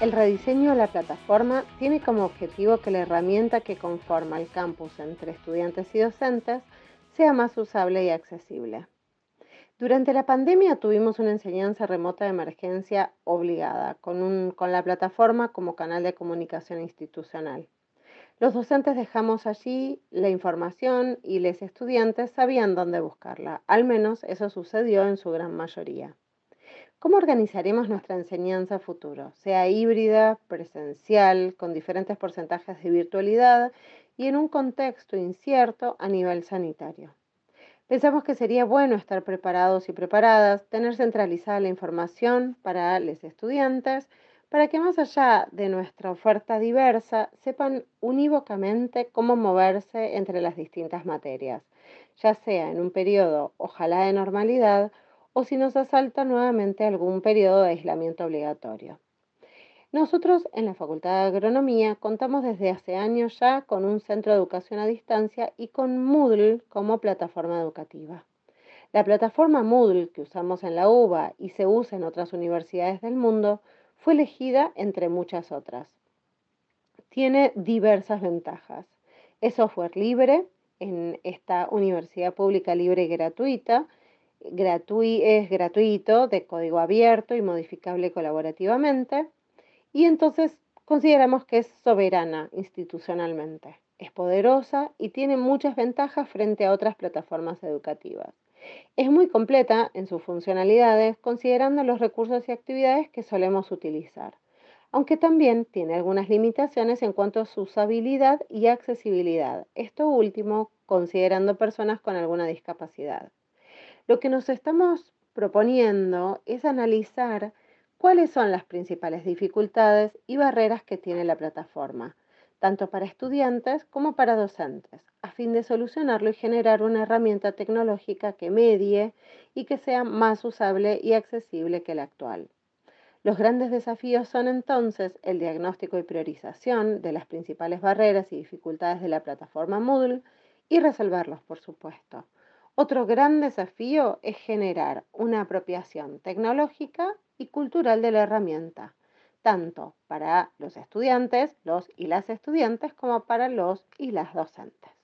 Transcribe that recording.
El rediseño de la plataforma tiene como objetivo que la herramienta que conforma el campus entre estudiantes y docentes sea más usable y accesible. Durante la pandemia tuvimos una enseñanza remota de emergencia obligada, con, la plataforma como canal de comunicación institucional. Los docentes dejamos allí la información y los estudiantes sabían dónde buscarla, al menos eso sucedió en su gran mayoría. ¿Cómo organizaremos nuestra enseñanza futuro? Sea híbrida, presencial, con diferentes porcentajes de virtualidad y en un contexto incierto a nivel sanitario. Pensamos que sería bueno estar preparados y preparadas, tener centralizada la información para los estudiantes, para que más allá de nuestra oferta diversa, sepan unívocamente cómo moverse entre las distintas materias, ya sea en un periodo ojalá de normalidad o si nos asalta nuevamente algún periodo de aislamiento obligatorio. Nosotros en la Facultad de Agronomía contamos desde hace años ya con un centro de educación a distancia y con Moodle como plataforma educativa. La plataforma Moodle que usamos en la UBA y se usa en otras universidades del mundo fue elegida entre muchas otras. Tiene diversas ventajas. Es software libre en esta universidad pública libre y gratuita es gratuito, de código abierto y modificable colaborativamente. Y entonces consideramos que es soberana institucionalmente. Es poderosa y tiene muchas ventajas frente a otras plataformas educativas. Es muy completa en sus funcionalidades considerando los recursos y actividades que solemos utilizar, aunque también tiene algunas limitaciones en cuanto a su usabilidad y accesibilidad, esto último considerando personas con alguna discapacidad. Lo que nos estamos proponiendo es analizar cuáles son las principales dificultades y barreras que tiene la plataforma, tanto para estudiantes como para docentes, a fin de solucionarlo y generar una herramienta tecnológica que medie y que sea más usable y accesible que la actual. Los grandes desafíos son entonces el diagnóstico y priorización de las principales barreras y dificultades de la plataforma Moodle y resolverlos, por supuesto. Otro gran desafío es generar una apropiación tecnológica y cultural de la herramienta, tanto para los estudiantes, los y las estudiantes, como para los y las docentes.